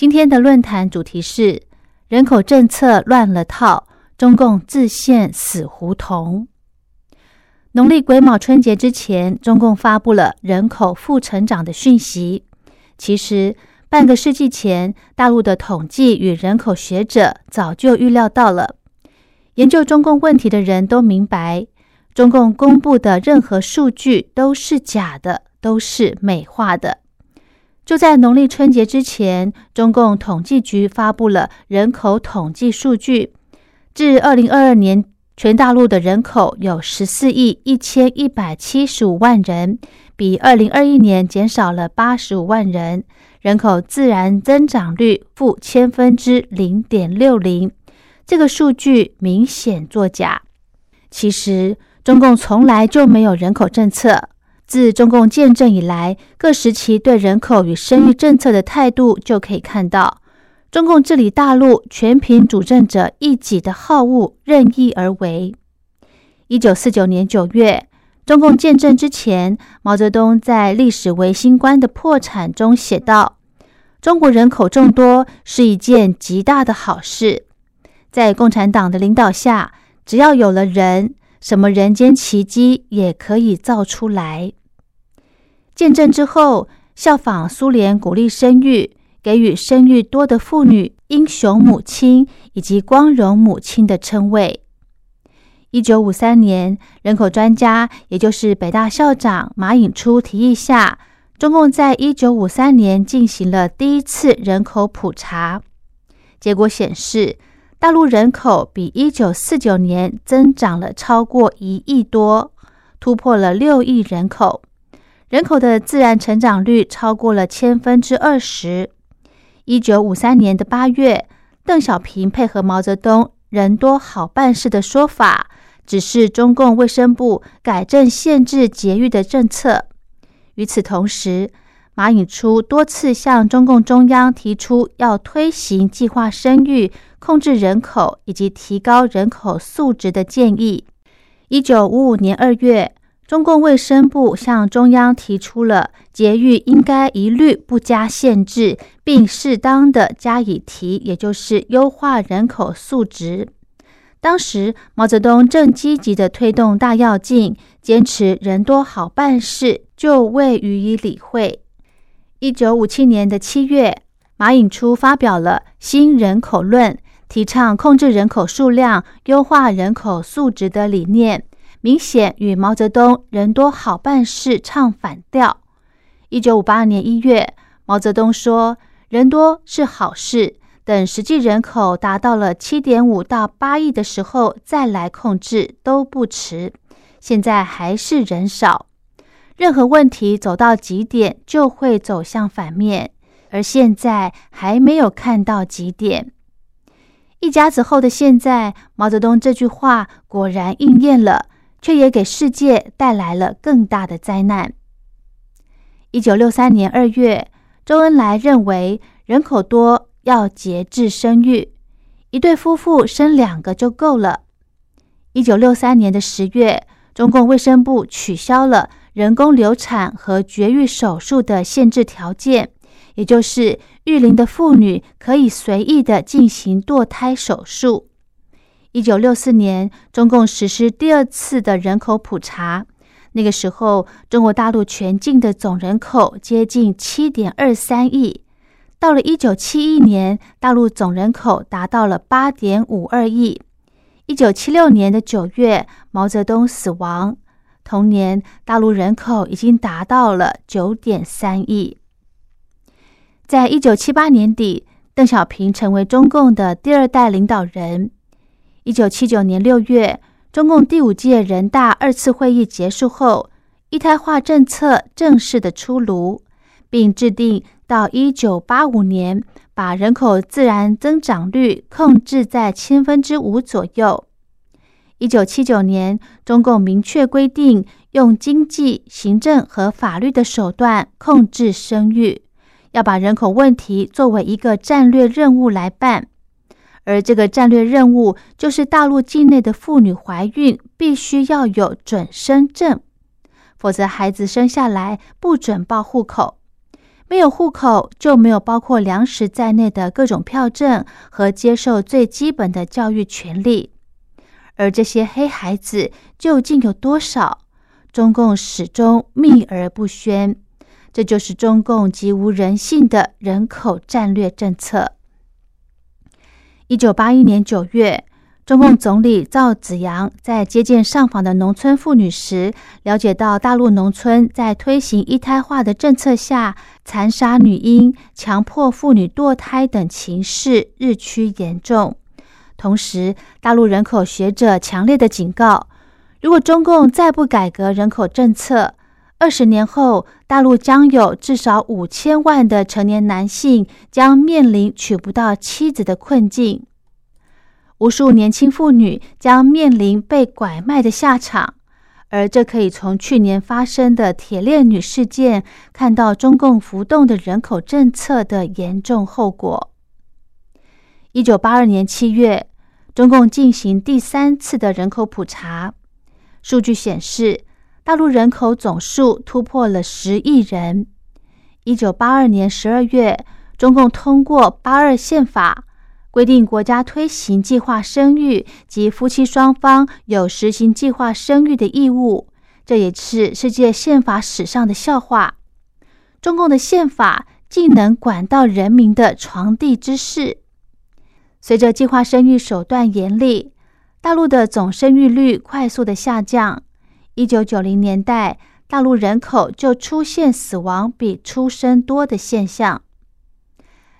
今天的论坛主题是人口政策乱了套，中共自陷死胡同。农历癸卯春节之前，中共发布了人口负成长的讯息。其实半个世纪前，大陆的统计与人口学者早就预料到了。研究中共问题的人都明白。中共公布的任何数据都是假的，都是美化的。就在农历春节之前，中共统计局发布了人口统计数据，至二零二二年，全大陆的人口有十四亿一千一百七十五万人，比二零二一年减少了八十五万人，人口自然增长率负千分之零点六零。这个数据明显作假。其实。中共从来就没有人口政策。自中共建政以来，各时期对人口与生育政策的态度就可以看到，中共治理大陆全凭主政者一己的好恶任意而为。一九四九年九月，中共建政之前，毛泽东在《历史维新观的破产》中写道：“中国人口众多是一件极大的好事，在共产党的领导下，只要有了人。”什么人间奇迹也可以造出来。见证之后，效仿苏联鼓励生育，给予生育多的妇女“英雄母亲”以及“光荣母亲”的称谓。一九五三年，人口专家，也就是北大校长马寅初提议下，中共在一九五三年进行了第一次人口普查，结果显示。大陆人口比一九四九年增长了超过一亿多，突破了六亿人口，人口的自然成长率超过了千分之二十。一九五三年的八月，邓小平配合毛泽东“人多好办事”的说法，指示中共卫生部改正限制节育的政策。与此同时，马寅初多次向中共中央提出要推行计划生育、控制人口以及提高人口素质的建议。一九五五年二月，中共卫生部向中央提出了节育应该一律不加限制，并适当的加以提，也就是优化人口素质。当时毛泽东正积极的推动大跃进，坚持人多好办事，就未予以理会。一九五七年的七月，马寅初发表了《新人口论》，提倡控制人口数量、优化人口素质的理念，明显与毛泽东“人多好办事”唱反调。一九五八年一月，毛泽东说：“人多是好事，等实际人口达到了七点五到八亿的时候再来控制都不迟。现在还是人少。”任何问题走到极点，就会走向反面，而现在还没有看到极点。一家子后的现在，毛泽东这句话果然应验了，却也给世界带来了更大的灾难。一九六三年二月，周恩来认为人口多要节制生育，一对夫妇生两个就够了。一九六三年的十月，中共卫生部取消了。人工流产和绝育手术的限制条件，也就是育龄的妇女可以随意的进行堕胎手术。一九六四年，中共实施第二次的人口普查，那个时候中国大陆全境的总人口接近七点二三亿。到了一九七一年，大陆总人口达到了八点五二亿。一九七六年的九月，毛泽东死亡。同年，大陆人口已经达到了九点三亿。在一九七八年底，邓小平成为中共的第二代领导人。一九七九年六月，中共第五届人大二次会议结束后，一胎化政策正式的出炉，并制定到一九八五年把人口自然增长率控制在千分之五左右。一九七九年，中共明确规定，用经济、行政和法律的手段控制生育，要把人口问题作为一个战略任务来办。而这个战略任务，就是大陆境内的妇女怀孕必须要有准生证，否则孩子生下来不准报户口。没有户口，就没有包括粮食在内的各种票证和接受最基本的教育权利。而这些黑孩子究竟有多少？中共始终秘而不宣。这就是中共极无人性的人口战略政策。一九八一年九月。中共总理赵紫阳在接见上访的农村妇女时，了解到大陆农村在推行一胎化的政策下，残杀女婴、强迫妇女堕胎等情势日趋严重。同时，大陆人口学者强烈的警告：如果中共再不改革人口政策，二十年后，大陆将有至少五千万的成年男性将面临娶不到妻子的困境。无数年轻妇女将面临被拐卖的下场，而这可以从去年发生的铁链女事件看到中共浮动的人口政策的严重后果。一九八二年七月，中共进行第三次的人口普查，数据显示，大陆人口总数突破了十亿人。一九八二年十二月，中共通过八二宪法。规定国家推行计划生育及夫妻双方有实行计划生育的义务，这也是世界宪法史上的笑话。中共的宪法竟能管到人民的床地之事。随着计划生育手段严厉，大陆的总生育率快速的下降。一九九零年代，大陆人口就出现死亡比出生多的现象。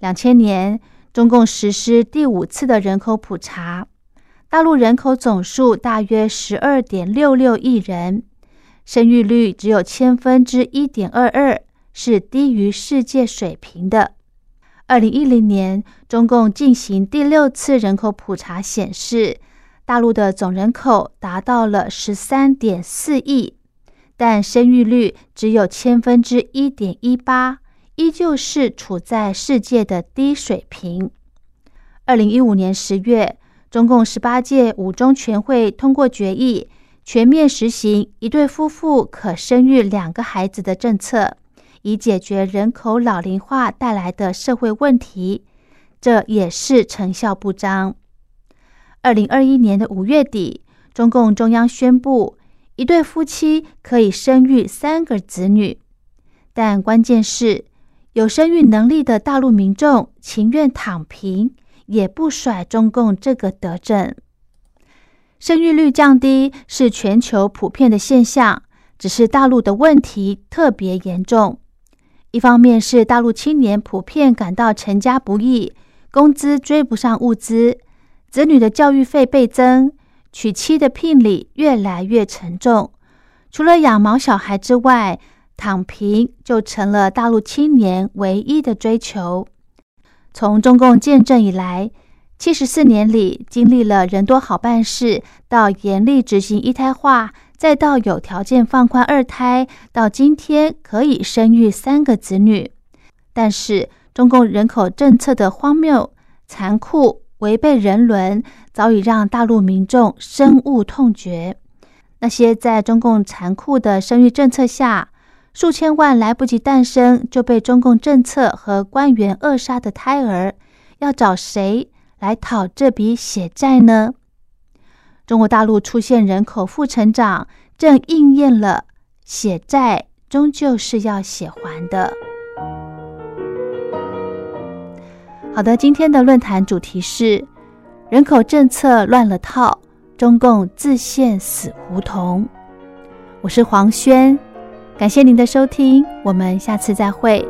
两千年。中共实施第五次的人口普查，大陆人口总数大约十二点六六亿人，生育率只有千分之一点二二，是低于世界水平的。二零一零年，中共进行第六次人口普查，显示大陆的总人口达到了十三点四亿，但生育率只有千分之一点一八。依旧是处在世界的低水平。二零一五年十月，中共十八届五中全会通过决议，全面实行一对夫妇可生育两个孩子的政策，以解决人口老龄化带来的社会问题。这也是成效不彰。二零二一年的五月底，中共中央宣布，一对夫妻可以生育三个子女，但关键是。有生育能力的大陆民众情愿躺平，也不甩中共这个德政。生育率降低是全球普遍的现象，只是大陆的问题特别严重。一方面是大陆青年普遍感到成家不易，工资追不上物资，子女的教育费倍增，娶妻的聘礼越来越沉重。除了养毛小孩之外，躺平就成了大陆青年唯一的追求。从中共建政以来，七十四年里，经历了人多好办事，到严厉执行一胎化，再到有条件放宽二胎，到今天可以生育三个子女。但是，中共人口政策的荒谬、残酷、违背人伦，早已让大陆民众深恶痛绝。那些在中共残酷的生育政策下，数千万来不及诞生就被中共政策和官员扼杀的胎儿，要找谁来讨这笔血债呢？中国大陆出现人口负成长，正应验了血债终究是要血还的。好的，今天的论坛主题是人口政策乱了套，中共自陷死胡同。我是黄轩。感谢您的收听，我们下次再会。